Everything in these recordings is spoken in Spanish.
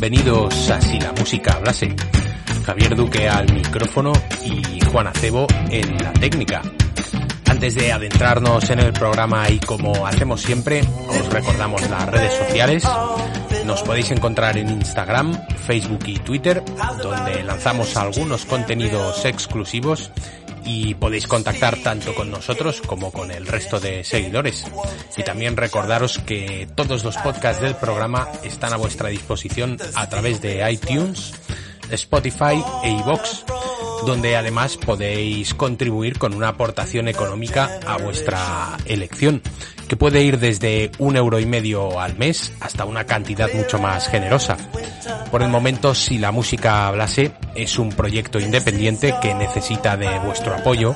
Bienvenidos a Si la música hablase. Javier Duque al micrófono y Juan Acebo en la técnica. Antes de adentrarnos en el programa y como hacemos siempre, os recordamos las redes sociales. Nos podéis encontrar en Instagram, Facebook y Twitter, donde lanzamos algunos contenidos exclusivos y podéis contactar tanto con nosotros como con el resto de seguidores. Y también recordaros que todos los podcasts del programa están a vuestra disposición a través de iTunes, Spotify e iVoox, donde además podéis contribuir con una aportación económica a vuestra elección, que puede ir desde un euro y medio al mes hasta una cantidad mucho más generosa. Por el momento, si la música hablase, es un proyecto independiente que necesita de vuestro apoyo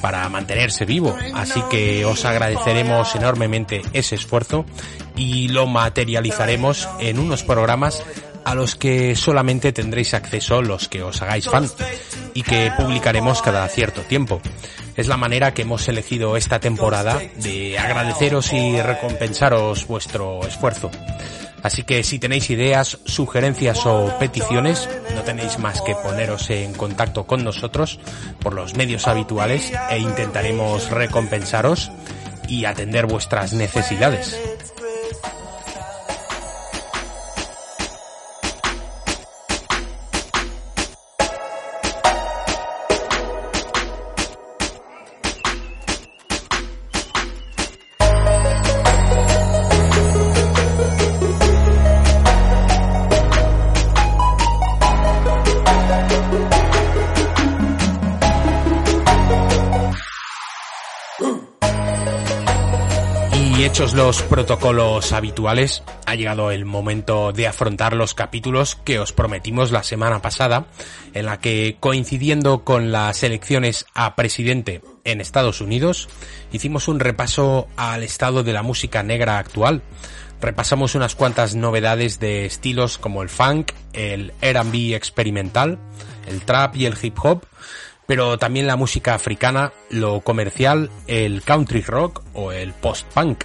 para mantenerse vivo, así que os agradeceremos enormemente ese esfuerzo y lo materializaremos en unos programas a los que solamente tendréis acceso los que os hagáis fan y que publicaremos cada cierto tiempo. Es la manera que hemos elegido esta temporada de agradeceros y recompensaros vuestro esfuerzo. Así que si tenéis ideas, sugerencias o peticiones, no tenéis más que poneros en contacto con nosotros por los medios habituales e intentaremos recompensaros y atender vuestras necesidades. Los protocolos habituales, ha llegado el momento de afrontar los capítulos que os prometimos la semana pasada, en la que coincidiendo con las elecciones a presidente en Estados Unidos, hicimos un repaso al estado de la música negra actual. Repasamos unas cuantas novedades de estilos como el funk, el R&B experimental, el trap y el hip hop, pero también la música africana, lo comercial, el country rock o el post-punk.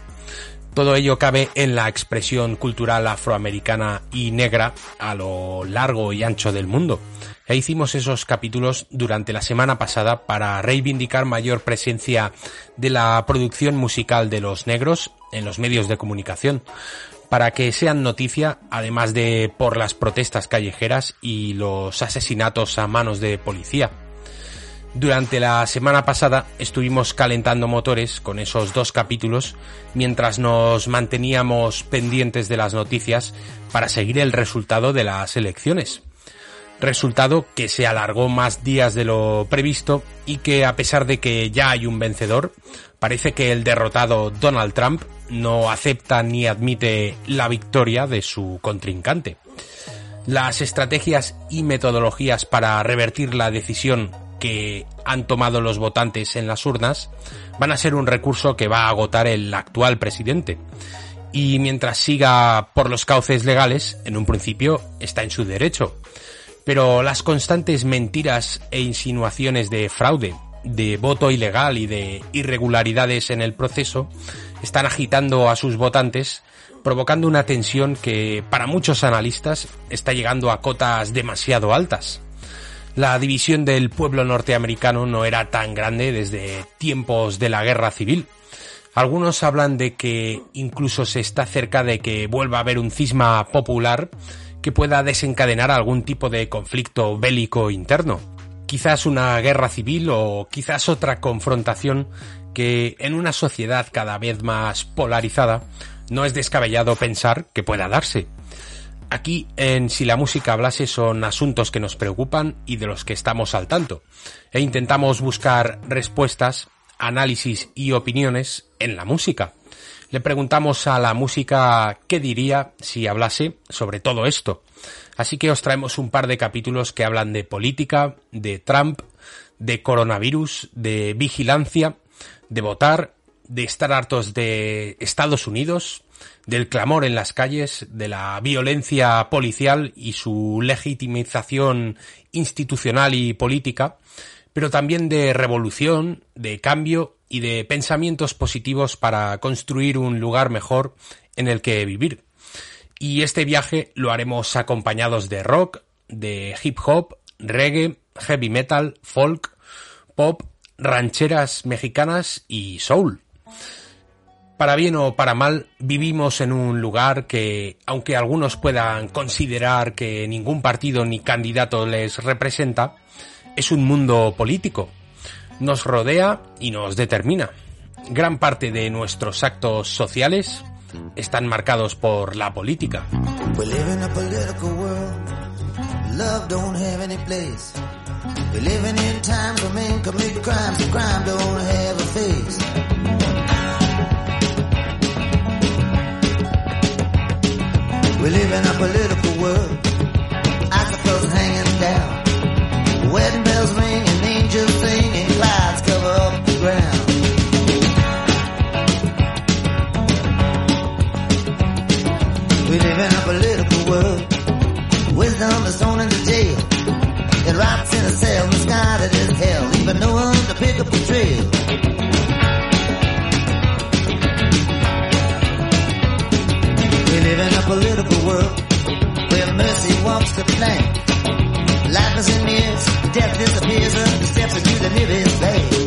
Todo ello cabe en la expresión cultural afroamericana y negra a lo largo y ancho del mundo. E hicimos esos capítulos durante la semana pasada para reivindicar mayor presencia de la producción musical de los negros en los medios de comunicación, para que sean noticia, además de por las protestas callejeras y los asesinatos a manos de policía. Durante la semana pasada estuvimos calentando motores con esos dos capítulos mientras nos manteníamos pendientes de las noticias para seguir el resultado de las elecciones. Resultado que se alargó más días de lo previsto y que a pesar de que ya hay un vencedor, parece que el derrotado Donald Trump no acepta ni admite la victoria de su contrincante. Las estrategias y metodologías para revertir la decisión que han tomado los votantes en las urnas van a ser un recurso que va a agotar el actual presidente. Y mientras siga por los cauces legales, en un principio está en su derecho. Pero las constantes mentiras e insinuaciones de fraude, de voto ilegal y de irregularidades en el proceso están agitando a sus votantes, provocando una tensión que para muchos analistas está llegando a cotas demasiado altas. La división del pueblo norteamericano no era tan grande desde tiempos de la guerra civil. Algunos hablan de que incluso se está cerca de que vuelva a haber un cisma popular que pueda desencadenar algún tipo de conflicto bélico interno. Quizás una guerra civil o quizás otra confrontación que en una sociedad cada vez más polarizada no es descabellado pensar que pueda darse. Aquí en Si la música hablase son asuntos que nos preocupan y de los que estamos al tanto. E intentamos buscar respuestas, análisis y opiniones en la música. Le preguntamos a la música qué diría si hablase sobre todo esto. Así que os traemos un par de capítulos que hablan de política, de Trump, de coronavirus, de vigilancia, de votar, de estar hartos de Estados Unidos, del clamor en las calles, de la violencia policial y su legitimización institucional y política, pero también de revolución, de cambio y de pensamientos positivos para construir un lugar mejor en el que vivir. Y este viaje lo haremos acompañados de rock, de hip hop, reggae, heavy metal, folk, pop, rancheras mexicanas y soul. Para bien o para mal, vivimos en un lugar que, aunque algunos puedan considerar que ningún partido ni candidato les representa, es un mundo político. Nos rodea y nos determina. Gran parte de nuestros actos sociales están marcados por la política. Live in a political world. Walks the plank. Life is in years, death disappears, and steps into the nearest bay.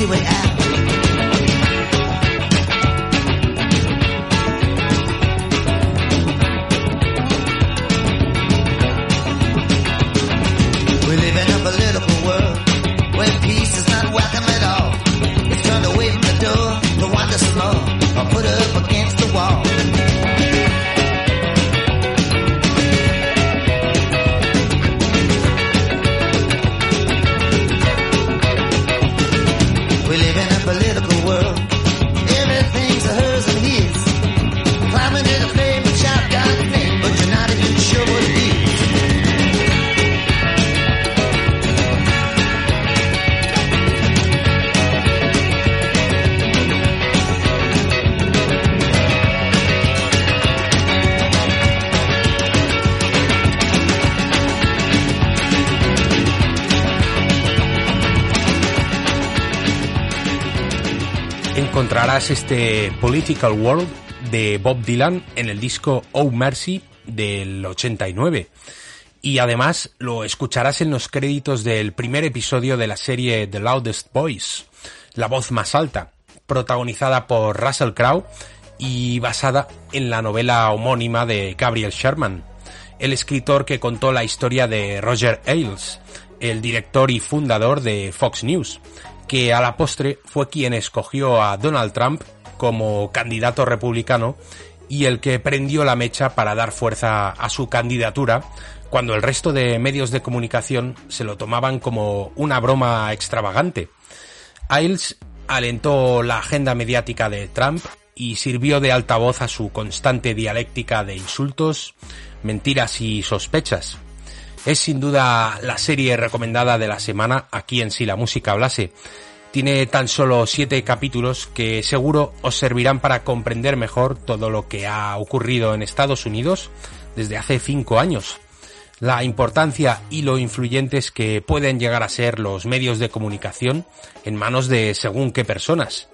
Easy way out. Este Political World de Bob Dylan en el disco Oh Mercy del 89. Y además lo escucharás en los créditos del primer episodio de la serie The Loudest Voice, La voz más alta, protagonizada por Russell Crowe y basada en la novela homónima de Gabriel Sherman, el escritor que contó la historia de Roger Ailes, el director y fundador de Fox News, que a la postre fue quien escogió a Donald Trump como candidato republicano y el que prendió la mecha para dar fuerza a su candidatura cuando el resto de medios de comunicación se lo tomaban como una broma extravagante. Ailes alentó la agenda mediática de Trump y sirvió de altavoz a su constante dialéctica de insultos, mentiras y sospechas. Es sin duda la serie recomendada de la semana aquí en Si la música hablase. Tiene tan solo siete capítulos que seguro os servirán para comprender mejor todo lo que ha ocurrido en Estados Unidos desde hace cinco años. La importancia y lo influyentes que pueden llegar a ser los medios de comunicación en manos de según qué personas.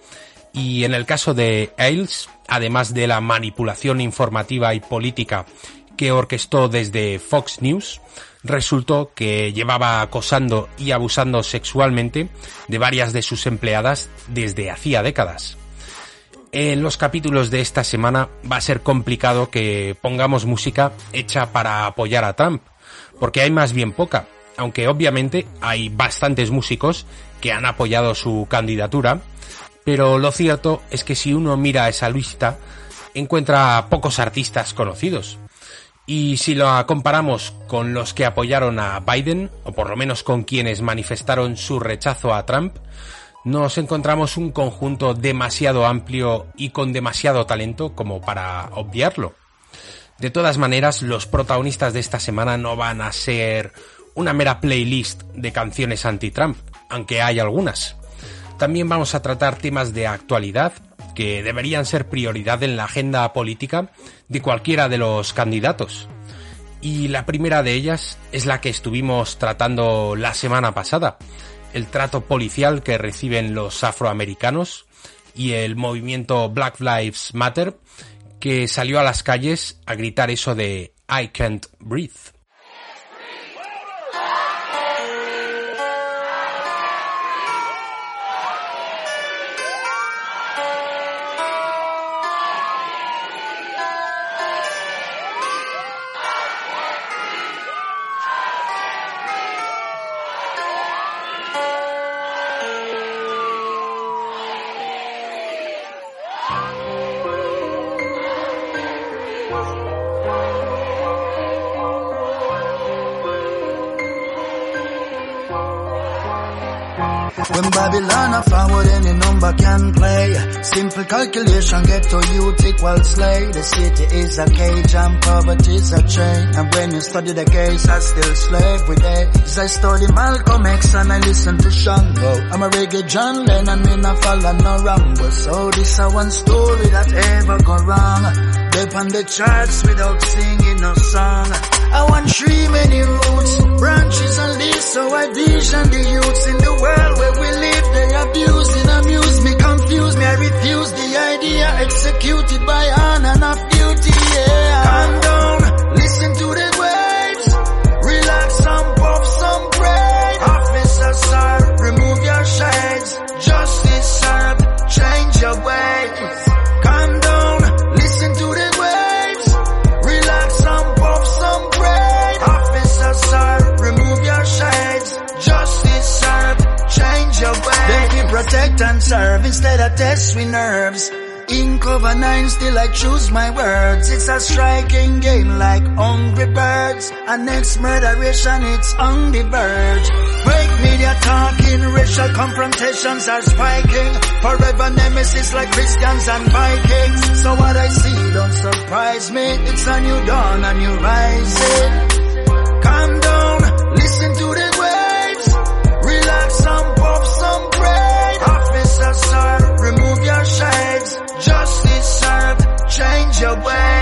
Y en el caso de Ailes, además de la manipulación informativa y política que orquestó desde Fox News, resultó que llevaba acosando y abusando sexualmente de varias de sus empleadas desde hacía décadas. En los capítulos de esta semana va a ser complicado que pongamos música hecha para apoyar a Trump, porque hay más bien poca, aunque obviamente hay bastantes músicos que han apoyado su candidatura, pero lo cierto es que si uno mira esa lista, encuentra pocos artistas conocidos. Y si lo comparamos con los que apoyaron a Biden, o por lo menos con quienes manifestaron su rechazo a Trump, nos encontramos un conjunto demasiado amplio y con demasiado talento como para obviarlo. De todas maneras, los protagonistas de esta semana no van a ser una mera playlist de canciones anti-Trump, aunque hay algunas. También vamos a tratar temas de actualidad que deberían ser prioridad en la agenda política de cualquiera de los candidatos. Y la primera de ellas es la que estuvimos tratando la semana pasada, el trato policial que reciben los afroamericanos y el movimiento Black Lives Matter que salió a las calles a gritar eso de I can't breathe. When Babylon a forward, any number can play. Simple calculation get to youth equal slay. The city is a cage and poverty is a chain. And when you study the case, I still slave with it. As I study Malcolm X and I listen to Shango. I'm a reggae John Lennon, me not follow no Rambo. So this a one story that ever go wrong. They on the charts without singing no song. I want tree many roots, branches and leaves, so I vision the youths in the world where we live. They abuse and amuse me, confuse me. I refuse the idea executed by honor, not duty. Yeah, protect and serve instead of test we nerves. In cover nine, still I choose my words. It's a striking game like hungry birds. And next murderation, it's on the verge. Break media talking, racial confrontations are spiking. Forever nemesis like Christians and Vikings. So what I see don't surprise me. It's a new dawn, a new rising. Calm shades, just decide, change your ways.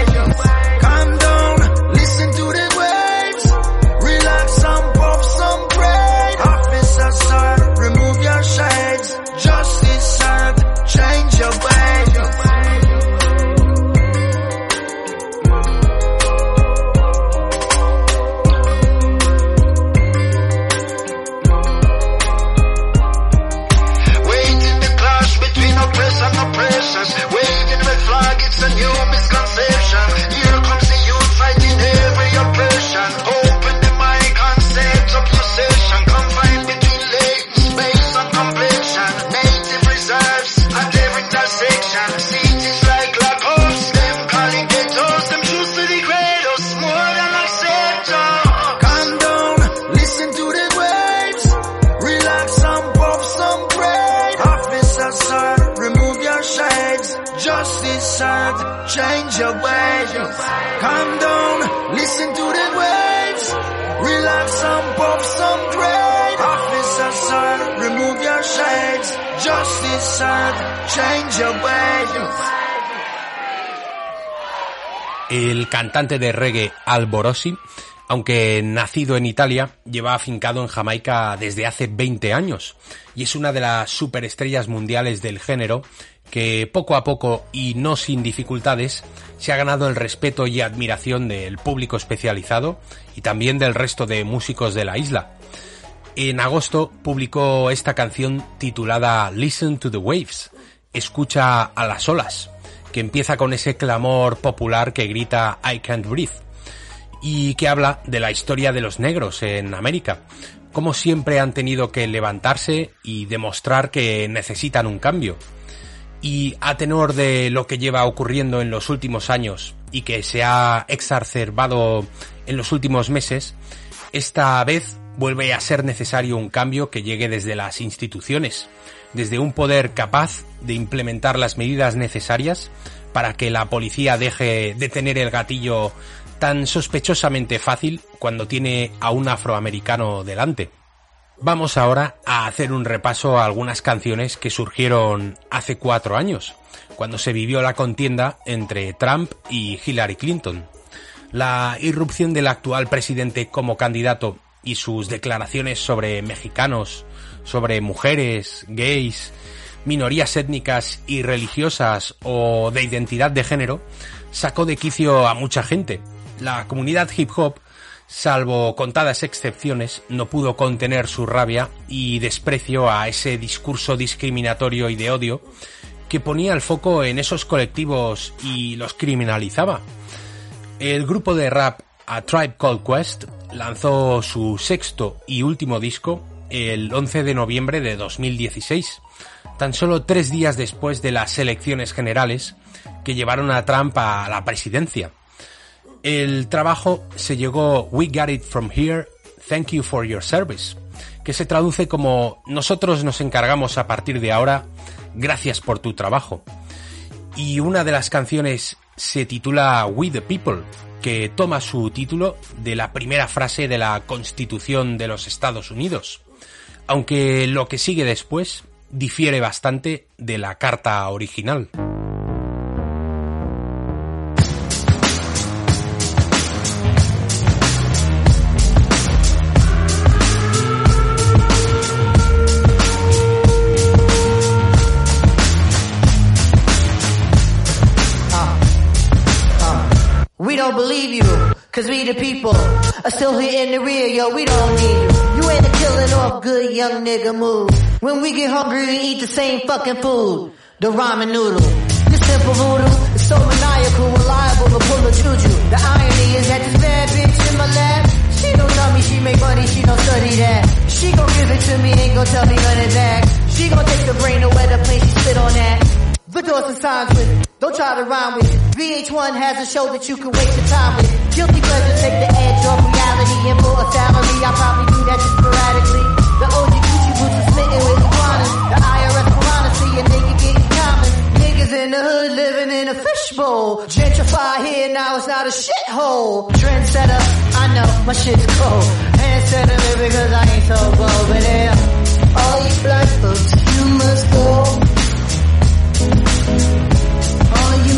Cantante de reggae Alborossi, Aunque nacido en Italia, lleva afincado en Jamaica desde hace 20 años y es una de las superestrellas mundiales del género que poco a poco y no sin dificultades se ha ganado el respeto y admiración del público especializado y también del resto de músicos de la isla. En agosto publicó esta canción titulada Listen to the Waves, Escucha a las olas, que empieza con ese clamor popular que grita I can't breathe y que habla de la historia de los negros en América, como siempre han tenido que levantarse y demostrar que necesitan un cambio. Y a tenor de lo que lleva ocurriendo en los últimos años y que se ha exacerbado en los últimos meses, esta vez vuelve a ser necesario un cambio que llegue desde las instituciones, desde un poder capaz de implementar las medidas necesarias para que la policía deje de tener el gatillo tan sospechosamente fácil cuando tiene a un afroamericano delante. Vamos ahora a hacer un repaso a algunas canciones que surgieron hace cuatro años, cuando se vivió la contienda entre Trump y Hillary Clinton. La irrupción del actual presidente como candidato y sus declaraciones sobre mexicanos, sobre mujeres, gays, minorías étnicas y religiosas o de identidad de género sacó de quicio a mucha gente. La comunidad hip hop, salvo contadas excepciones, no pudo contener su rabia y desprecio a ese discurso discriminatorio y de odio que ponía el foco en esos colectivos y los criminalizaba. El grupo de rap A Tribe Called Quest lanzó su sexto y último disco el 11 de noviembre de 2016, tan solo tres días después de las elecciones generales que llevaron a Trump a la presidencia. El trabajo se llegó We Got It From Here, Thank You For Your Service, que se traduce como Nosotros nos encargamos a partir de ahora, gracias por tu trabajo. Y una de las canciones se titula We the People, que toma su título de la primera frase de la Constitución de los Estados Unidos, aunque lo que sigue después difiere bastante de la carta original. Cause we the people are still here in the rear, yo, we don't need you. You ain't a killing off good young nigga move. When we get hungry, we eat the same fucking food. The ramen noodle. This simple voodoo is so maniacal, reliable to pull a juju. The irony is that this bad bitch in my lap, she don't tell me she make money, she don't study that. She gon' give it to me, ain't gon' tell me it back. She gon' take the brain away the plane, she spit on that. The doors and signs. Don't try to rhyme with it. VH1 has a show that you can waste your time with. Guilty pleasure take the edge off reality and for a salary. I probably do that just sporadically. The OG Gucci boots are smitten with iguanas. The IRS piranha see a nigga getting common. Niggas in the hood living in a fishbowl. Gentrify here now it's not a shithole. Trendsetter, I know my shit's cold. Handsetter because I ain't so bold. But yeah, all you black folks, you must go.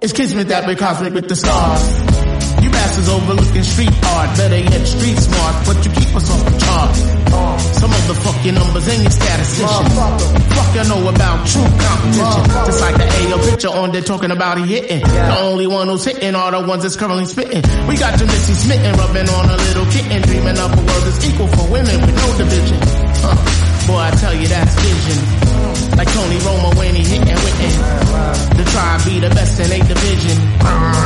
It's kismet that we're cosmic with the stars. You bastards overlooking street art, better yet street smart, but you keep us off the chart. Some of the fuck your numbers and your statisticians. Fuck you know about true competition. Just like the AO picture on there talking about he hitting. The only one who's hitting are the ones that's currently spitting. We got your Missy smitten, rubbing on a little kitten, dreaming up a world that's equal for women with no division. Huh. Boy, I tell you that's vision. Like Tony Romo when he hitting witten. The tribe be the best in eight division.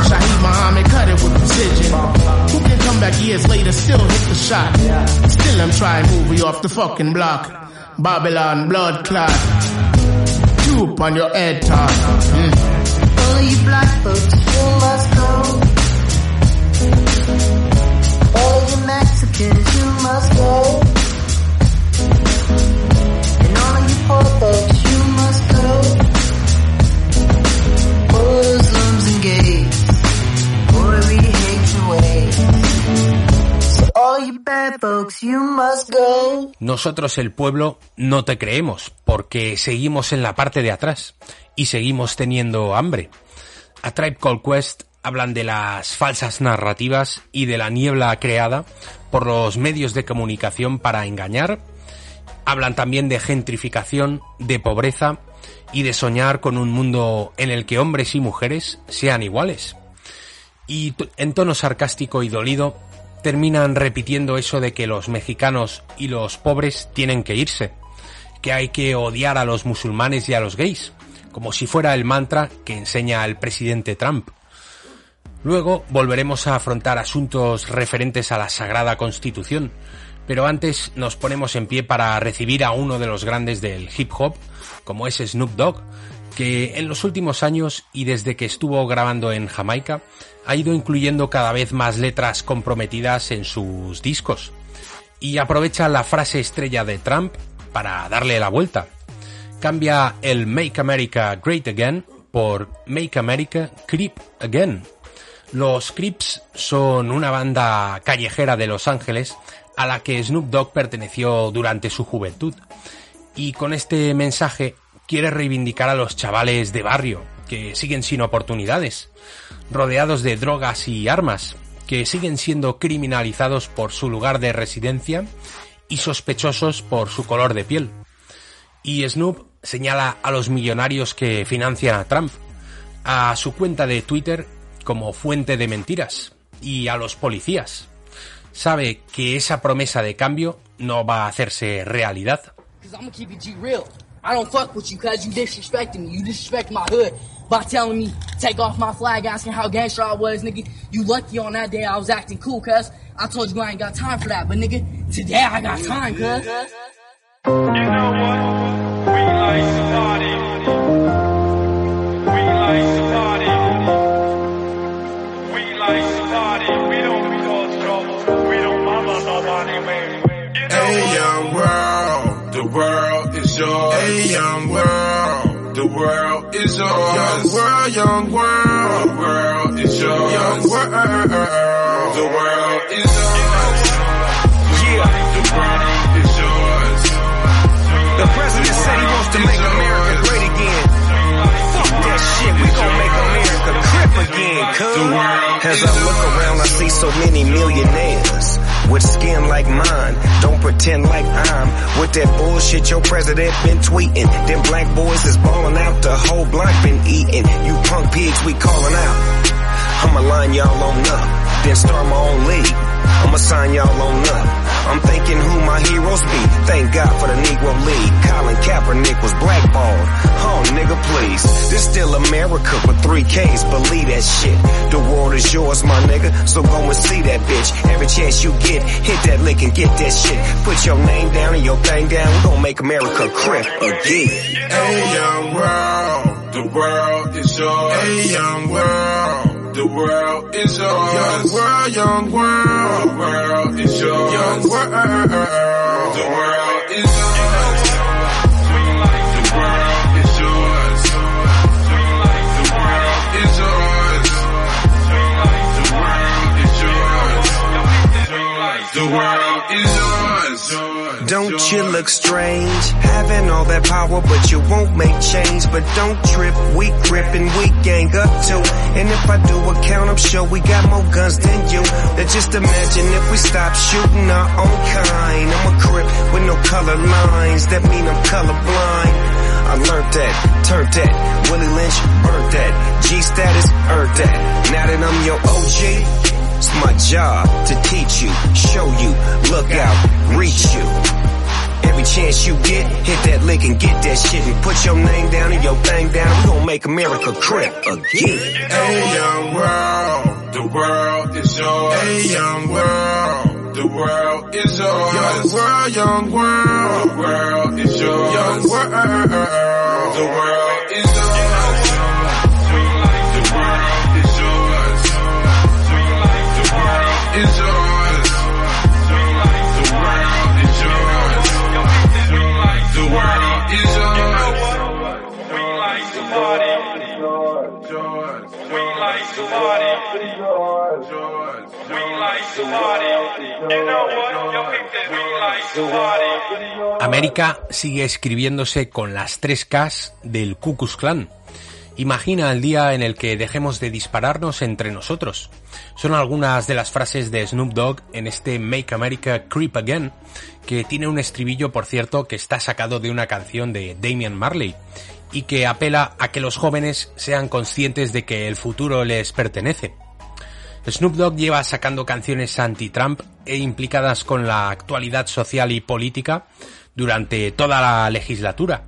Shaheed Muhammad cut it with precision. Who can come back years later, still hit the shot? Still I'm trying movie off the fucking block. Babylon blood clot. Tube on your head top. Mm. All you black folks, you must go. All you Mexicans, you must go. Nosotros el pueblo no te creemos porque seguimos en la parte de atrás y seguimos teniendo hambre. A Tribe Called Quest hablan de las falsas narrativas y de la niebla creada por los medios de comunicación para engañar. Hablan también de gentrificación, de pobreza y de soñar con un mundo en el que hombres y mujeres sean iguales. Y en tono sarcástico y dolido terminan repitiendo eso de que los mexicanos y los pobres tienen que irse, que hay que odiar a los musulmanes y a los gays, como si fuera el mantra que enseña el presidente Trump. Luego volveremos a afrontar asuntos referentes a la Sagrada Constitución, pero antes nos ponemos en pie para recibir a uno de los grandes del hip hop, como es Snoop Dogg, que en los últimos años y desde que estuvo grabando en Jamaica ha ido incluyendo cada vez más letras comprometidas en sus discos y aprovecha la frase estrella de Trump para darle la vuelta. Cambia el Make America Great Again por Make America Creep Again. Los Crips son una banda callejera de Los Ángeles a la que Snoop Dogg perteneció durante su juventud. Y con este mensaje quiere reivindicar a los chavales de barrio, que siguen sin oportunidades, rodeados de drogas y armas, que siguen siendo criminalizados por su lugar de residencia y sospechosos por su color de piel. Y Snoop señala a los millonarios que financian a Trump, a su cuenta de Twitter como fuente de mentiras y a los policías. Sabe que esa promesa de cambio no va a hacerse realidad. I don't fuck with you cause you disrespecting me. You disrespect my hood by telling me take off my flag, asking how gangster I was, nigga. You lucky on that day I was acting cool cuz I told you I ain't got time for that. But nigga, today I got time cuz. You know is yours. Hey, young world, the world is yours. Young world, young world, the world is yours. Young world, the world is yours. Yeah, the world is yours. The president said he wants to make America great again. That shit, we gon' make America crip again, cuz. As I look around, I see so many millionaires with skin like mine. Don't pretend like I'm with that bullshit your president been tweeting. Them black boys is balling out, the whole block been eating. You punk pigs, we calling out. I'ma line y'all on up, then start my own league. I'ma sign y'all on up. I'm thinking who my heroes be. Thank God for the Negro League. Colin Kaepernick was blackballed. Oh, nigga, please. This still America with three Ks. Believe that shit. The world is yours, my nigga. So go and see that bitch. Every chance you get, hit that lick and get that shit. Put your name down and your thing down. We gon' make America crip again. Hey, young world. The world is yours. Hey, young world. The world is yours. Young world, young world. The world is yours. Young world. The world is yours. The world is yours. The world is yours. The world is yours. The world is yours. Don't you look strange? Having all that power, but you won't make change. But don't trip, we grip and we gang up too. And if I do a count, I'm sure we got more guns than you. Now just imagine if we stop shooting our own kind. I'm a crip with no color lines. That mean I'm colorblind. I learned that, turned that. Willie Lynch burnt that. G status earned that. Now that I'm your OG, it's my job to teach you, show you, look out, reach you. Every chance you get, hit that lick and get that shit and put your name down and your thing down. We gon' make America crip again. Hey, young world, the world is yours. Hey, young world, the world is yours. Young world, young world, the world is yours. Young world, the world is yours. América sigue escribiéndose con las tres Ks del Ku Klux Klan. Imagina el día en el que dejemos de dispararnos entre nosotros. Son algunas de las frases de Snoop Dogg en este Make America Creep Again, que tiene un estribillo, por cierto, que está sacado de una canción de Damian Marley y que apela a que los jóvenes sean conscientes de que el futuro les pertenece. Snoop Dogg lleva sacando canciones anti-Trump e implicadas con la actualidad social y política durante toda la legislatura.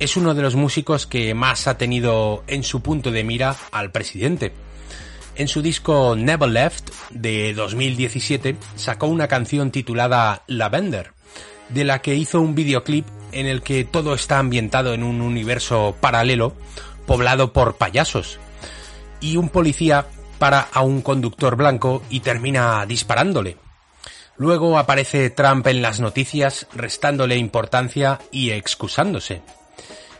Es uno de los músicos que más ha tenido en su punto de mira al presidente. En su disco Never Left de 2017 sacó una canción titulada Lavender, de la que hizo un videoclip en el que todo está ambientado en un universo paralelo poblado por payasos. Y un policía para a un conductor blanco y termina disparándole. Luego aparece Trump en las noticias restándole importancia y excusándose.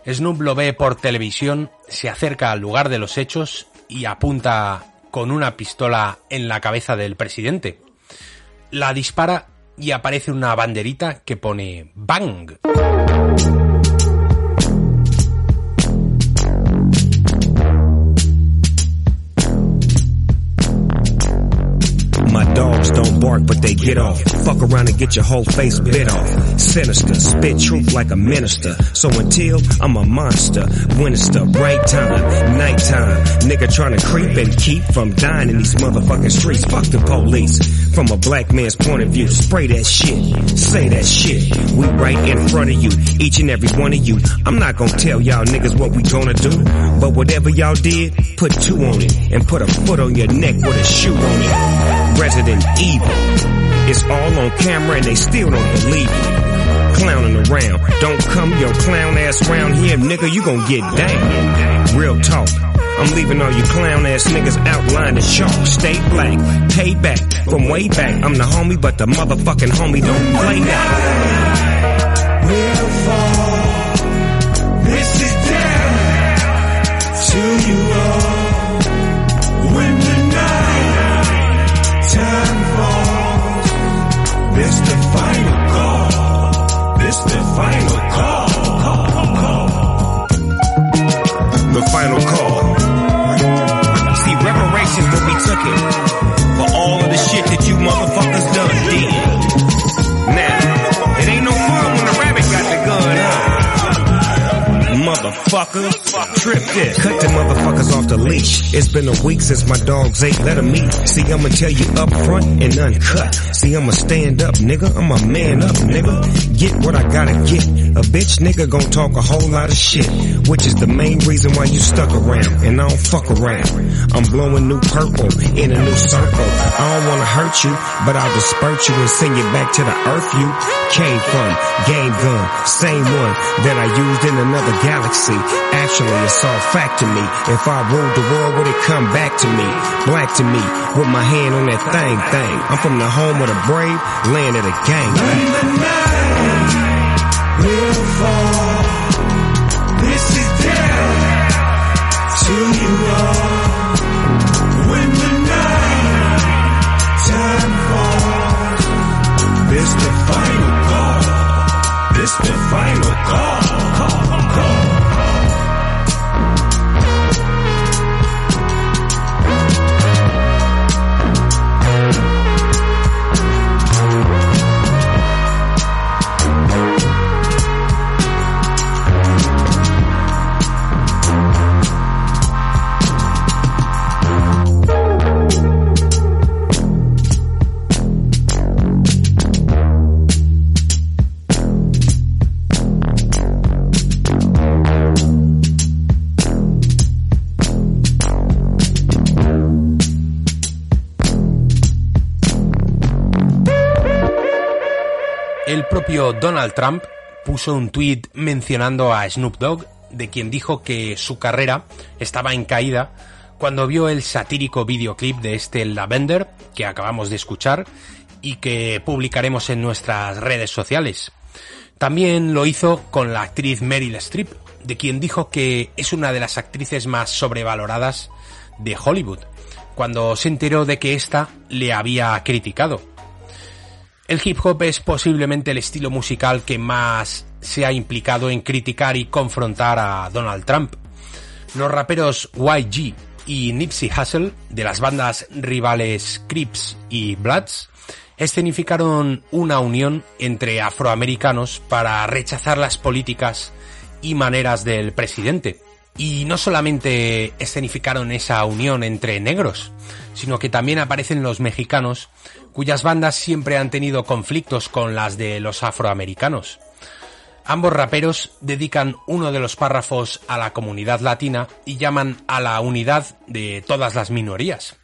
Snoop lo ve por televisión, se acerca al lugar de los hechos y apunta con una pistola en la cabeza del presidente. La dispara y aparece una banderita que pone BANG. Dogs don't bark, but they get off. Fuck around and get your whole face bit off. Sinister, spit truth like a minister. So until I'm a monster, when it's the right time, nighttime. Nigga trying to creep and keep from dying in these motherfucking streets. Fuck the police. From a black man's point of view, spray that shit, say that shit. We right in front of you, each and every one of you. I'm not gonna tell y'all niggas what we gonna do, but whatever y'all did, put two on it and put a foot on your neck with a shoe on it. Resident Evil. It's all on camera and they still don't believe it. Clowning around. Don't come your clown ass round here, nigga, you gon' get down. Real talk. I'm leaving all you clown ass niggas outlined as chalk. Stay black, pay back from way back. I'm the homie, but the motherfucking homie don't play that. This the final call. This the final call. call, call. The final call. See, reparations will be taken for Motherfucker, trip this. Cut the motherfuckers off the leash. It's been a week since my dogs ate, let 'em eat. See, I'ma tell you up front and uncut. See, I'ma stand up, nigga. I'm a man up, nigga. Get what I gotta get. A bitch nigga gon' talk a whole lot of shit, which is the main reason why you stuck around. And I don't fuck around. I'm blowing new purple in a new circle. I don't wanna hurt you, but I'll disperse you and send you back to the earth you came from. Game gun, same one that I used in another galaxy. Actually, it's all fact to me. If I ruled the world, would it come back to me? Black to me, with my hand on that thing thing. I'm from the home of the brave, land of the gang. Will propio Donald Trump puso un tweet mencionando a Snoop Dogg, de quien dijo que su carrera estaba en caída cuando vio el satírico videoclip de este Lavender que acabamos de escuchar y que publicaremos en nuestras redes sociales. También lo hizo con la actriz Meryl Streep, de quien dijo que es una de las actrices más sobrevaloradas de Hollywood, cuando se enteró de que ésta le había criticado. El hip hop es posiblemente el estilo musical que más se ha implicado en criticar y confrontar a Donald Trump. Los raperos YG y Nipsey Hussle, de las bandas rivales Crips y Bloods, escenificaron una unión entre afroamericanos para rechazar las políticas y maneras del presidente. Y no solamente escenificaron esa unión entre negros, sino que también aparecen los mexicanos, cuyas bandas siempre han tenido conflictos con las de los afroamericanos. Ambos raperos dedican uno de los párrafos a la comunidad latina y llaman a la unidad de todas las minorías.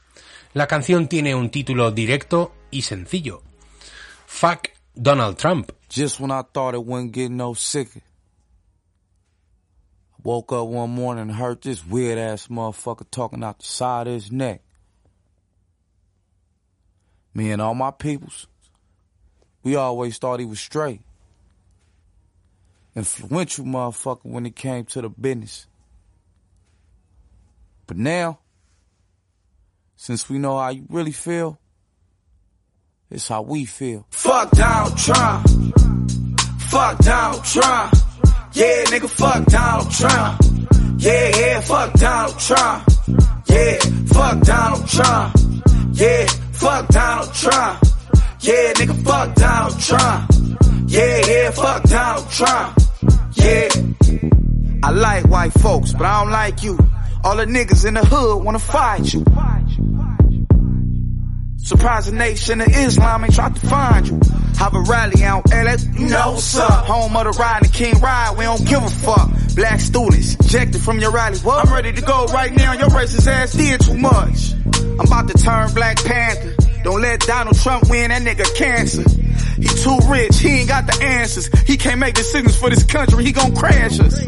La canción tiene un título directo y sencillo. Fuck Donald Trump. Just when I thought it wouldn't get no. Woke up one morning and heard this weird ass motherfucker talking out the side of his neck. Me and all my peoples, we always thought he was straight. Influential motherfucker when it came to the business. But now, since we know how you really feel, it's how we feel. Fuck Donald Trump. Fuck Donald Trump. Yeah, nigga, fuck Donald Trump. Yeah, yeah, fuck Donald Trump. Yeah, fuck Donald Trump. Yeah, fuck Donald Trump. Yeah, nigga, fuck Donald Trump. Yeah, yeah, fuck Donald Trump. Yeah. I like white folks, but I don't like you. All the niggas in the hood wanna fight you. Surprise the nation of Islam ain't tried to find you. Have a rally out LA, what's up. Home of the ride and King Ride, we don't give a fuck. Black students, ejected from your rally. What? I'm ready to go right now, your racist ass did too much. I'm about to turn Black Panther. Don't let Donald Trump win, that nigga cancer. He too rich, he ain't got the answers. He can't make decisions for this country, he gon' crash us.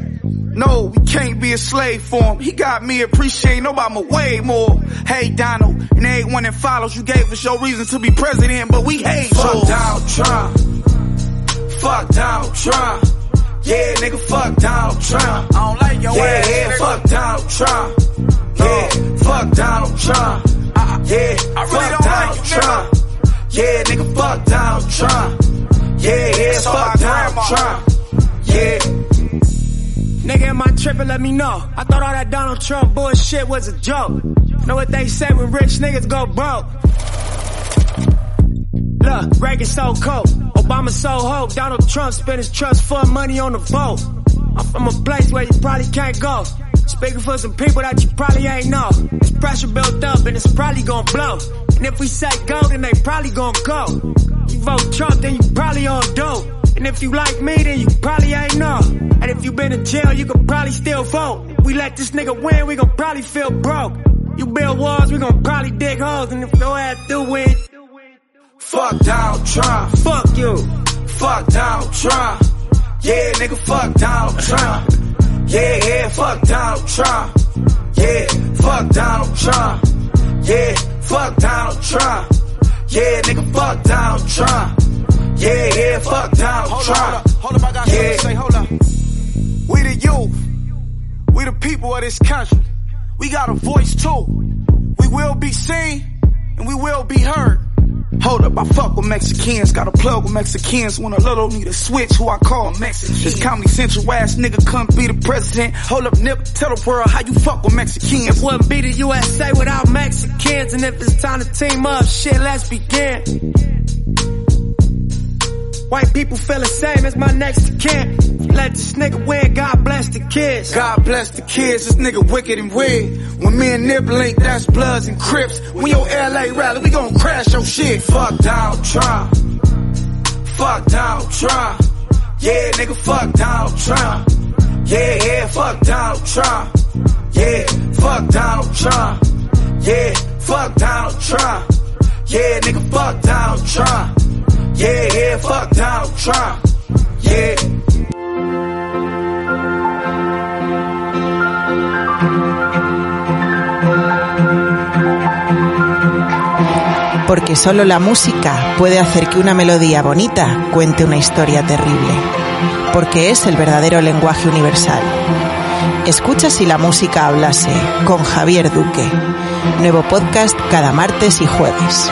No, we can't be a slave for him. He got me appreciating Obama way more. Hey Donald, and everyone that follows, you gave us your reason to be president, but we hate Fuck. Donald Trump. Fuck Donald Trump. Yeah, nigga, fuck Donald Trump. I don't like your yeah, ass. Yeah, fuck Donald Trump. Yeah, fuck Donald Trump. Uh, yeah, I really fuck don't Donald like you, Trump. Yeah, nigga, fuck Donald Trump. Yeah, yeah, fuck Donald Trump. Yeah. Nigga, am I tripping? Let me know. I thought all that Donald Trump bullshit was a joke. Know what they say when rich niggas go broke? Look, Reagan so cold. Obama so hope. Donald Trump spent his trust fund money on the vote. I'm from a place where you probably can't go. Speaking for some people that you probably ain't know. There's pressure built up and it's probably gonna blow. And if we say go, then they probably gonna go. You vote Trump, then you probably on dope. And if you like me, then you probably ain't know. And if you been in jail, you could probably still vote. We let this nigga win, we gon' probably feel broke. You build walls, we gon' probably dig holes. And if your ass do win, Fuck Donald Trump. fuck you. Fuck Donald Trump. Yeah, nigga, fuck Donald Trump. Yeah, yeah, fuck Donald Trump. Yeah, fuck Donald Trump. Yeah, fuck Donald Trump. Yeah, nigga, fuck Donald Trump. Yeah, yeah, fuck Donald Hold Trump. up, hold up, I got something Yeah. to say, hold up. We the youth. We the people of this country. We got a voice too. We will be seen and we will be heard. Hold up, I fuck with Mexicans, got a plug with Mexicans. When a little need a switch, who I call Mexican. This Comedy Central ass nigga couldn't be the president. Hold up, Nip, tell the world how you fuck with Mexicans. Wouldn't be the USA without Mexicans. And if it's time to team up, shit, let's begin. White people feel the same as my next kin. Let this nigga win, God bless the kids. God bless the kids, this nigga wicked and weird. When me and Nip link, that's Bloods and Crips. When your LA rally, we gon' crash your shit. Fuck Donald Trump. Fuck Donald Trump. Yeah, nigga, fuck Donald Trump. Yeah, yeah, fuck Donald Trump. Yeah, fuck Donald Trump. Yeah, fuck Donald Trump. Yeah, nigga, fuck Donald Trump. Yeah, yeah, fuck. Yeah. porque solo la música puede hacer que una melodía bonita cuente una historia terrible, porque es el verdadero lenguaje universal. Escucha si la música hablase con Javier Duque. Nuevo podcast cada martes y jueves.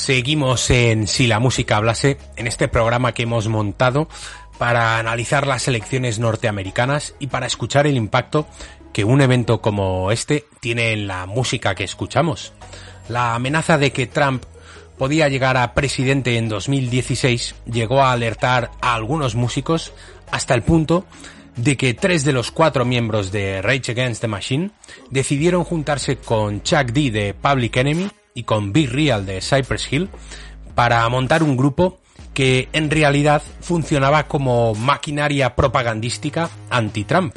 Seguimos en Si la música hablase, en este programa que hemos montado para analizar las elecciones norteamericanas y para escuchar el impacto que un evento como este tiene en la música que escuchamos. La amenaza de que Trump podía llegar a presidente en 2016 llegó a alertar a algunos músicos hasta el punto de que tres de los cuatro miembros de Rage Against the Machine decidieron juntarse con Chuck D de Public Enemy y con Big Real de Cypress Hill para montar un grupo que en realidad funcionaba como maquinaria propagandística anti-Trump.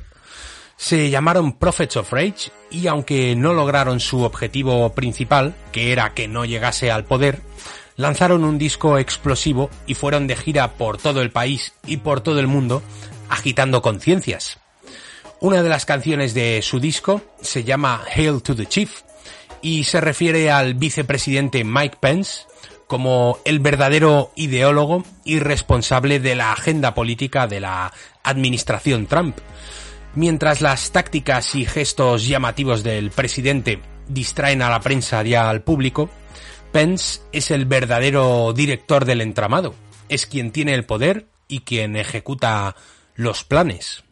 Se llamaron Prophets of Rage y aunque no lograron su objetivo principal, que era que no llegase al poder, lanzaron un disco explosivo y fueron de gira por todo el país y por todo el mundo agitando conciencias. Una de las canciones de su disco se llama Hail to the Chief y se refiere al vicepresidente Mike Pence como el verdadero ideólogo y responsable de la agenda política de la administración Trump. Mientras las tácticas y gestos llamativos del presidente distraen a la prensa y al público, Pence es el verdadero director del entramado, es quien tiene el poder y quien ejecuta los planes.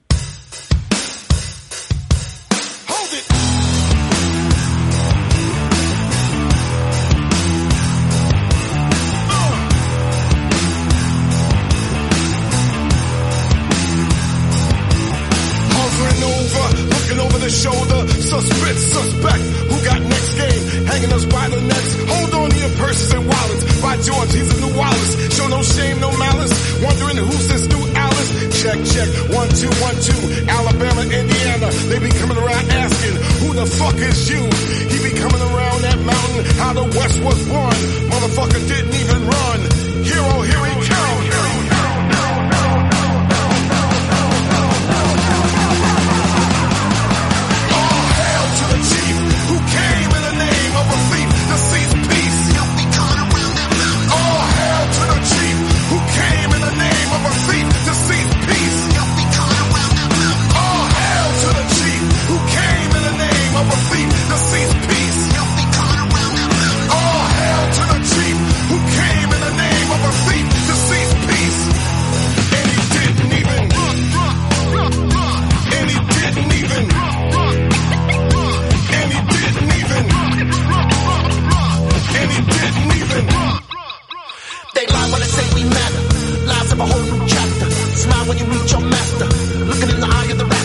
Purses and wallets. By George, he's a new Wallace. Show no shame, no malice. Wondering who's this new Alice. Check, check. One, two, one, two. Alabama, Indiana. They be coming around asking, who the fuck is you? He be coming around that mountain, how the West was born. Motherfucker didn't even run. Hero, here he comes.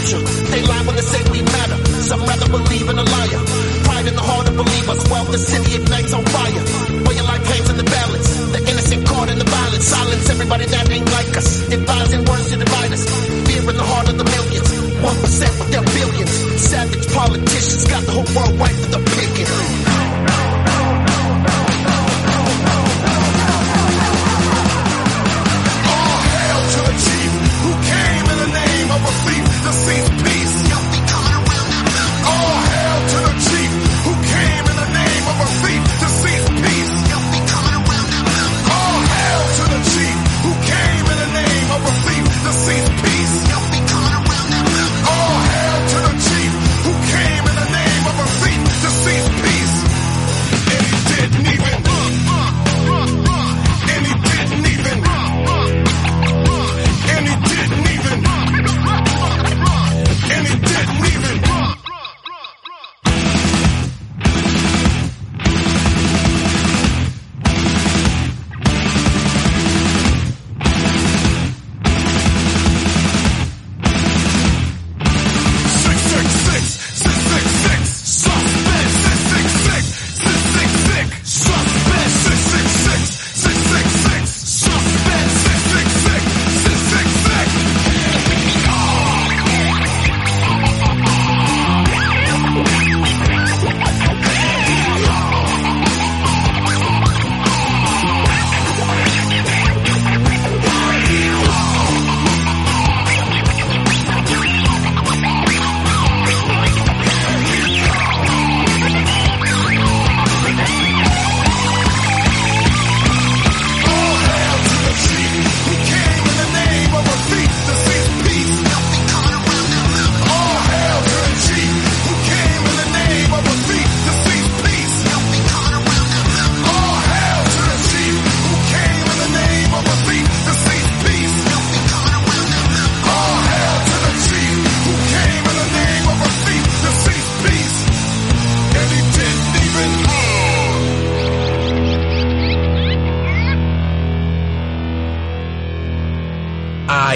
Rapture. They lie when they say we matter. Some rather believe in a liar. Pride in the heart of believers. While the city ignites on fire.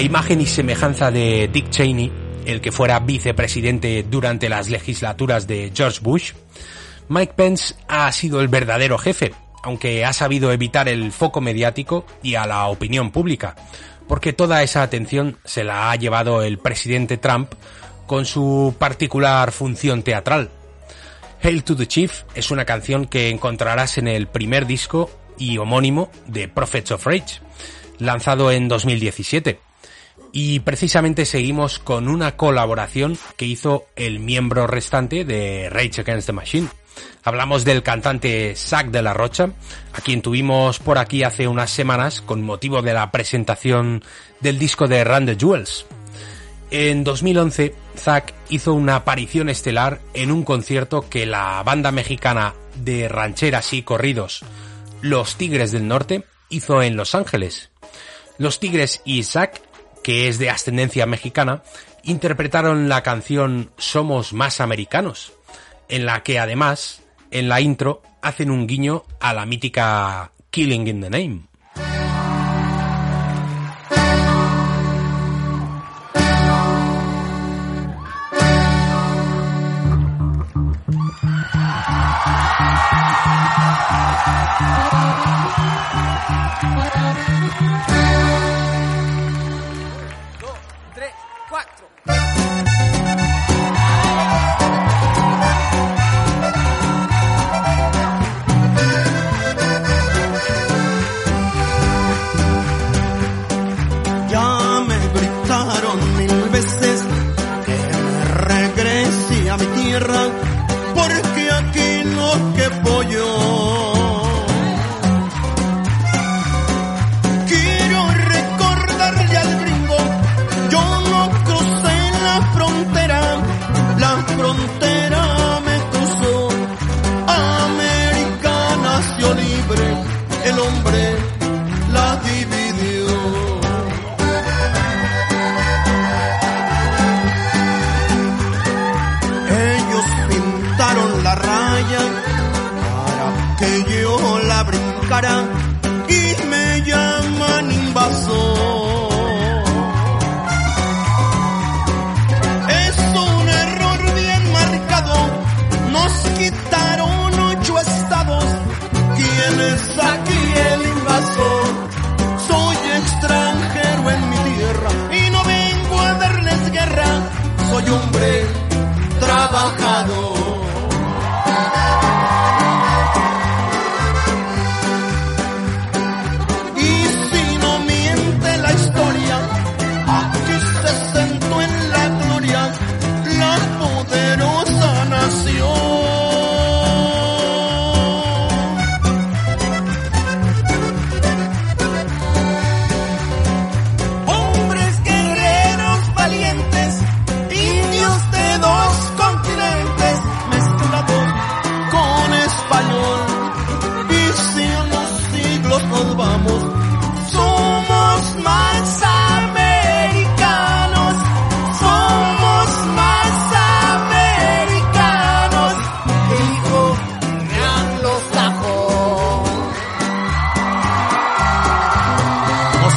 A imagen y semejanza de Dick Cheney, el que fuera vicepresidente durante las legislaturas de George Bush, Mike Pence ha sido el verdadero jefe, aunque ha sabido evitar el foco mediático y a la opinión pública, porque toda esa atención se la ha llevado el presidente Trump con su particular función teatral. Hail to the Chief es una canción que encontrarás en el primer disco y homónimo de Prophets of Rage, lanzado en 2017. Y precisamente seguimos con una colaboración que hizo el miembro restante de Rage Against the Machine. Hablamos del cantante Zack de la Rocha, a quien tuvimos por aquí hace unas semanas con motivo de la presentación del disco de Run the Jewels. En 2011, Zack hizo una aparición estelar en un concierto que la banda mexicana de rancheras y corridos, Los Tigres del Norte, hizo en Los Ángeles. Los Tigres y Zack, que es de ascendencia mexicana, interpretaron la canción Somos más americanos, en la que además, en la intro, hacen un guiño a la mítica Killing in the Name.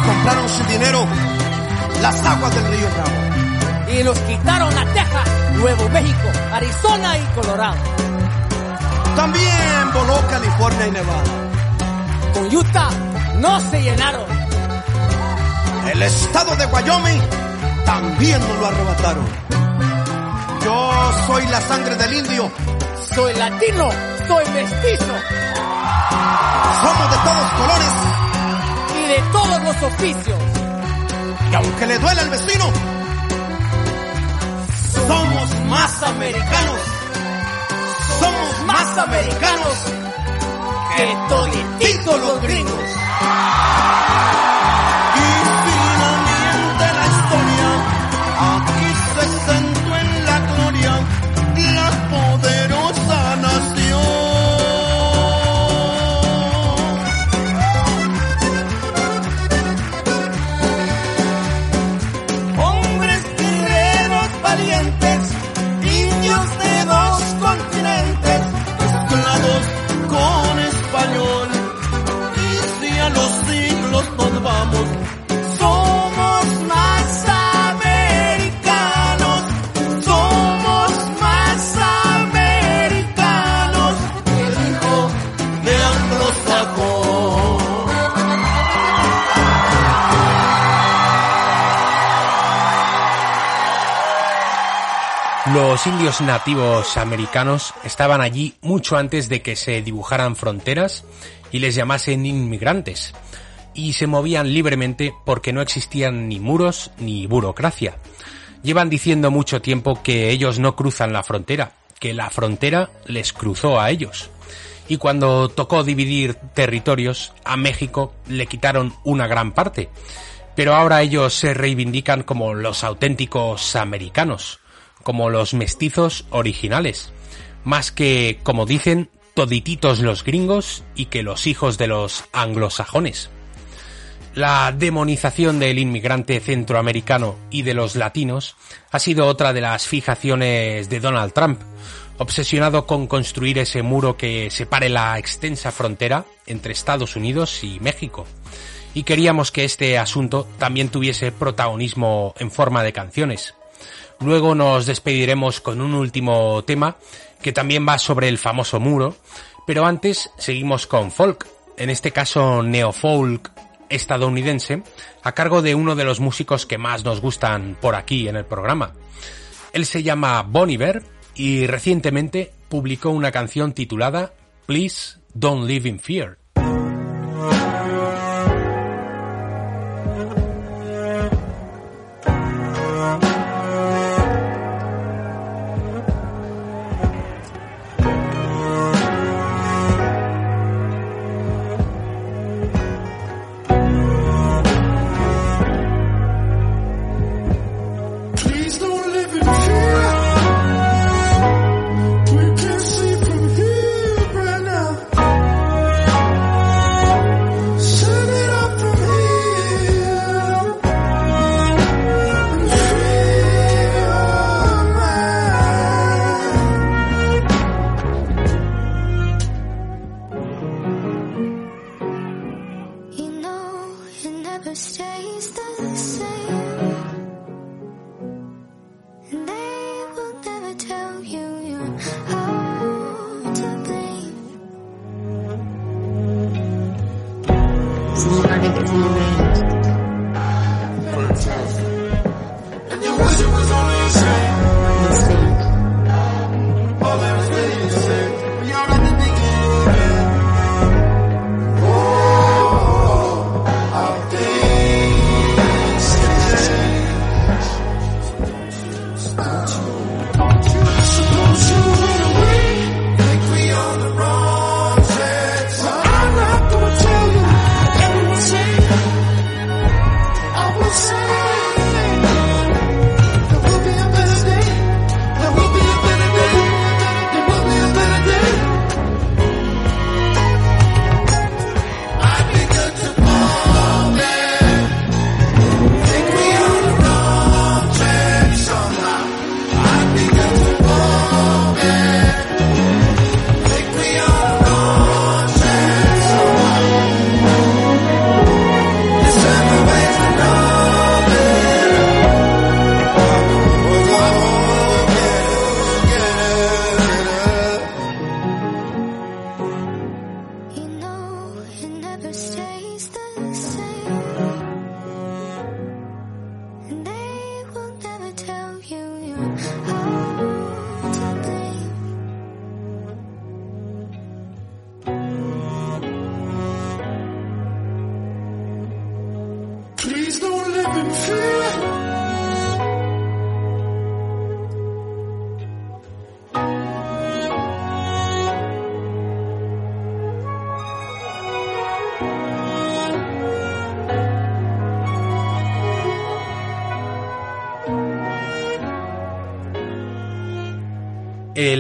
Compraron sin dinero las aguas del río Bravo. Y nos quitaron a Texas, Nuevo México, Arizona y Colorado. También voló California y Nevada. Con Utah no se llenaron. El estado de Wyoming también nos lo arrebataron. Yo soy la sangre del indio. Soy latino, soy mestizo. Somos de todos colores. De todos los oficios. Y aunque le duele al vecino, somos más americanos. Somos más americanos que todititos los gringos. Los indios nativos americanos estaban allí mucho antes de que se dibujaran fronteras y les llamasen inmigrantes, y se movían libremente porque no existían ni muros ni burocracia. Llevan diciendo mucho tiempo que ellos no cruzan la frontera, que la frontera les cruzó a ellos. Y cuando tocó dividir territorios, a México le quitaron una gran parte. Pero ahora ellos se reivindican como los auténticos americanos, como los mestizos originales, más que, como dicen, todititos los gringos y que los hijos de los anglosajones. La demonización del inmigrante centroamericano y de los latinos ha sido otra de las fijaciones de Donald Trump, obsesionado con construir ese muro que separe la extensa frontera entre Estados Unidos y México. Y queríamos que este asunto también tuviese protagonismo en forma de canciones. Luego nos despediremos con un último tema que también va sobre el famoso muro, pero antes seguimos con folk, en este caso neofolk estadounidense, a cargo de uno de los músicos que más nos gustan por aquí en el programa. Él se llama Boniver y recientemente publicó una canción titulada Please Don't Live in Fear.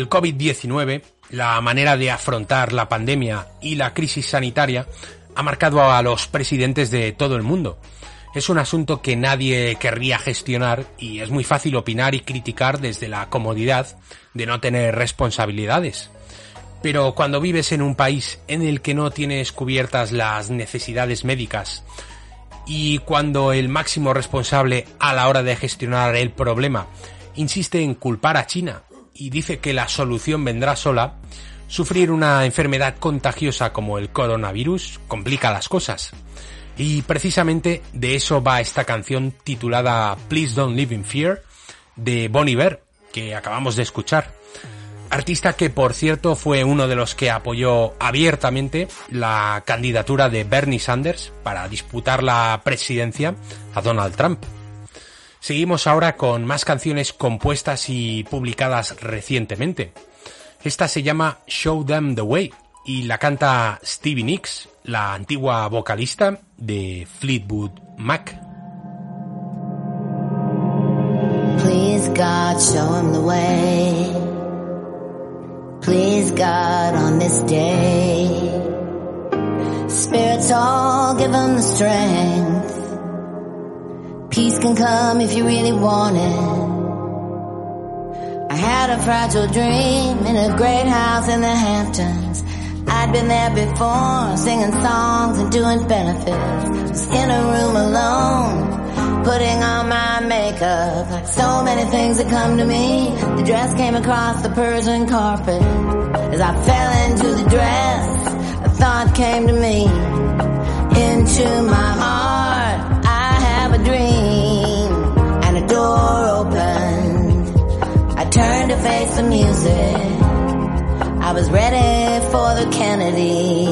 El COVID-19, la manera de afrontar la pandemia y la crisis sanitaria ha marcado a los presidentes de todo el mundo. Es un asunto que nadie querría gestionar y es muy fácil opinar y criticar desde la comodidad de no tener responsabilidades. Pero cuando vives en un país en el que no tienes cubiertas las necesidades médicas y cuando el máximo responsable a la hora de gestionar el problema insiste en culpar a China y dice que la solución vendrá sola, sufrir una enfermedad contagiosa como el coronavirus complica las cosas. Y precisamente de eso va esta canción titulada Please Don't Live in Fear de Bon Iver, que acabamos de escuchar. Artista que, por cierto, fue uno de los que apoyó abiertamente la candidatura de Bernie Sanders para disputar la presidencia a Donald Trump. Seguimos ahora con más canciones compuestas y publicadas recientemente. Esta se llama Show Them the Way y la canta Stevie Nicks, la antigua vocalista de Fleetwood Mac. Please God, God, on this day. Spirits all give the strength. Peace can come if you really want it. I had a fragile dream in a great house in the Hamptons. I'd been there before, singing songs and doing benefits. Was in a room alone, putting on my makeup. Like so many things that come to me, the dress came across the Persian carpet. As I fell into the dress, a thought came to me. Into my heart, I have a dream, door opened. I turned to face the music. I was ready for the Kennedys.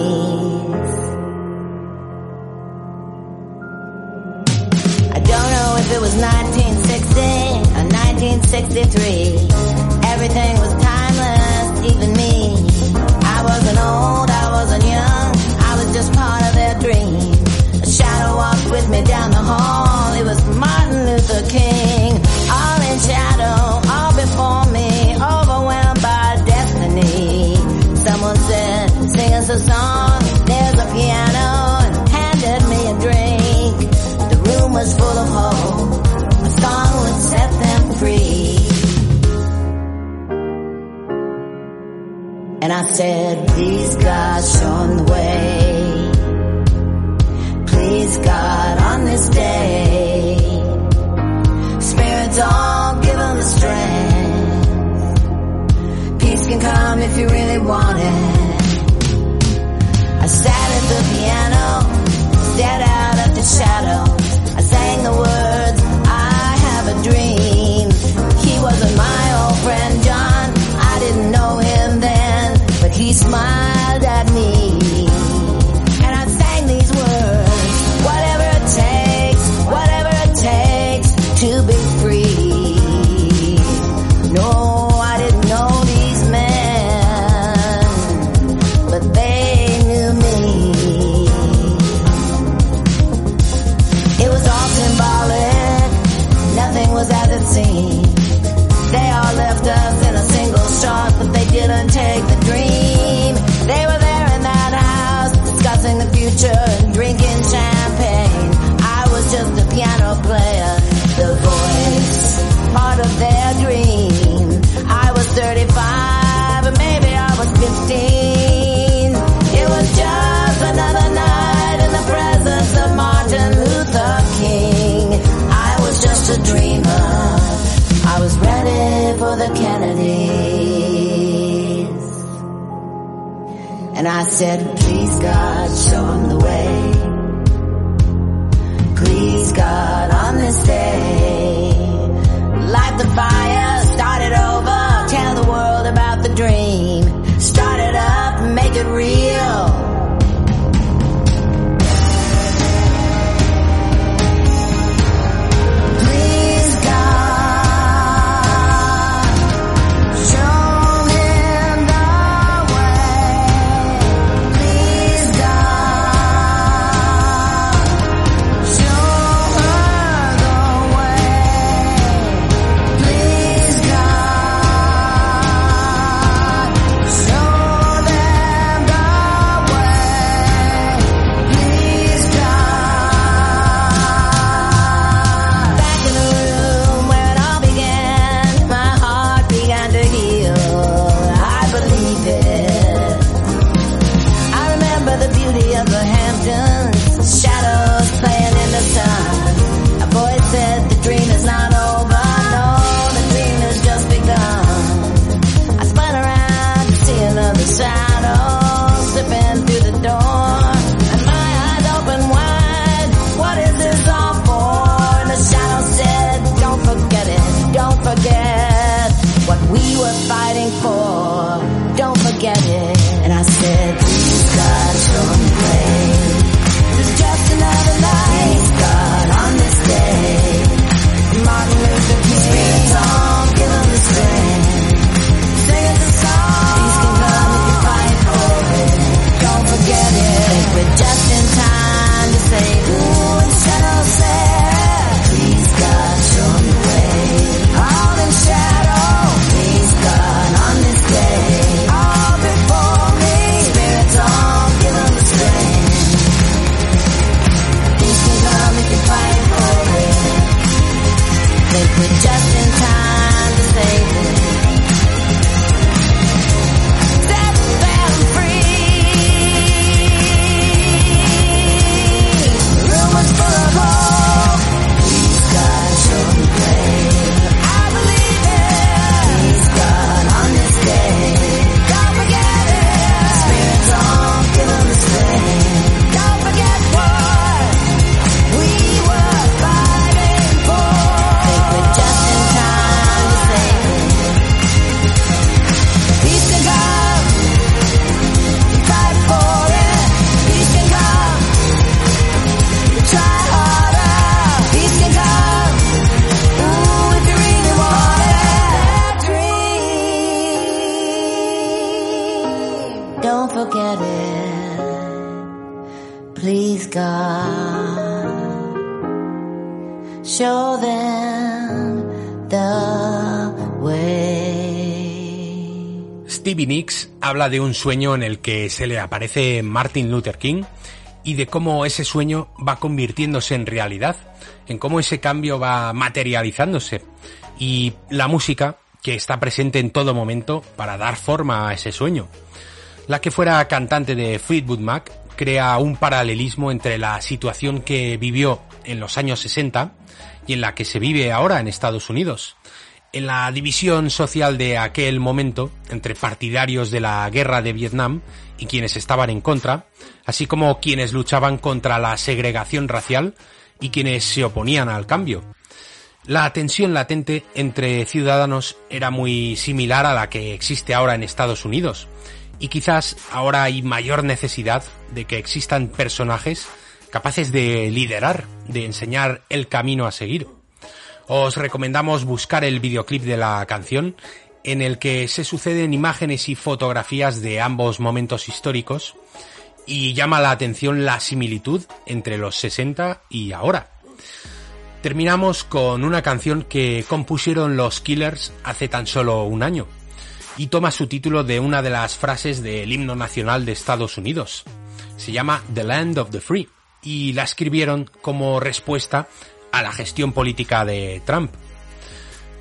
I don't know if it was 1960 or 1963. And I said, please God, show 'em the way. Please God, on this day, light the fire, start it over, tell the world about the dream. Start it up, make it real. Habla de un sueño en el que se le aparece Martin Luther King y de cómo ese sueño va convirtiéndose en realidad, en cómo ese cambio va materializándose y la música que está presente en todo momento para dar forma a ese sueño. La que fuera cantante de Fleetwood Mac crea un paralelismo entre la situación que vivió en los años 60 y en la que se vive ahora en Estados Unidos. En la división social de aquel momento entre partidarios de la guerra de Vietnam y quienes estaban en contra, así como quienes luchaban contra la segregación racial y quienes se oponían al cambio. La tensión latente entre ciudadanos era muy similar a la que existe ahora en Estados Unidos, y quizás ahora hay mayor necesidad de que existan personajes capaces de liderar, de enseñar el camino a seguir. Os recomendamos buscar el videoclip de la canción en el que se suceden imágenes y fotografías de ambos momentos históricos y llama la atención la similitud entre los 60 y ahora. Terminamos con una canción que compusieron los Killers hace tan solo un año y toma su título de una de las frases del himno nacional de Estados Unidos. Se llama The Land of the Free y la escribieron como respuesta a la gestión política de Trump,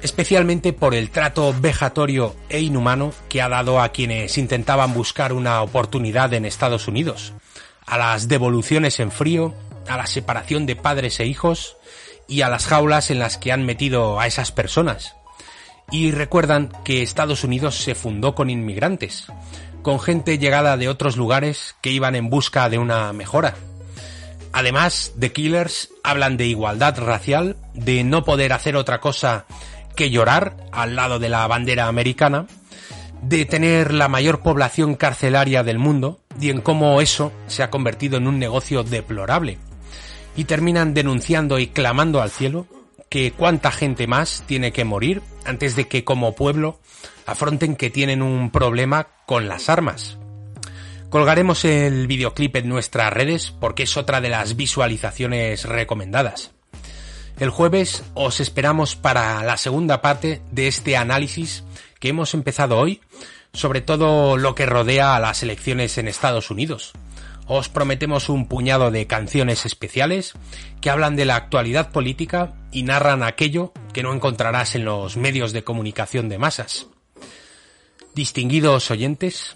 especialmente por el trato vejatorio e inhumano que ha dado a quienes intentaban buscar una oportunidad en Estados Unidos, a las devoluciones en frío, a la separación de padres e hijos y a las jaulas en las que han metido a esas personas y recuerdan que Estados Unidos se fundó con inmigrantes, con gente llegada de otros lugares que iban en busca de una mejora. Además, The Killers hablan de igualdad racial, de no poder hacer otra cosa que llorar al lado de la bandera americana, de tener la mayor población carcelaria del mundo y en cómo eso se ha convertido en un negocio deplorable. Y terminan denunciando y clamando al cielo que cuánta gente más tiene que morir antes de que como pueblo afronten que tienen un problema con las armas. Colgaremos el videoclip en nuestras redes porque es otra de las visualizaciones recomendadas. El jueves os esperamos para la segunda parte de este análisis que hemos empezado hoy sobre todo lo que rodea a las elecciones en Estados Unidos os prometemos un puñado de canciones especiales que hablan de la actualidad política y narran aquello que no encontrarás en los medios de comunicación de masas. Distinguidos oyentes,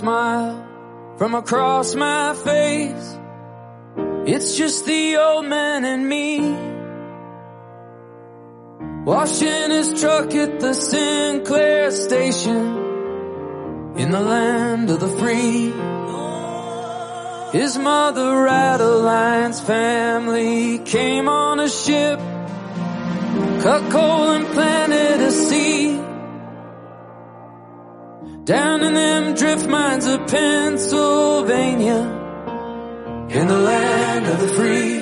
Smile from across my face. It's just the old man and me. Washing his truck at the Sinclair station in the land of the free. His mother Adeline's family came on a ship, cut coal and planted Down in them drift mines of Pennsylvania, in the land of the free.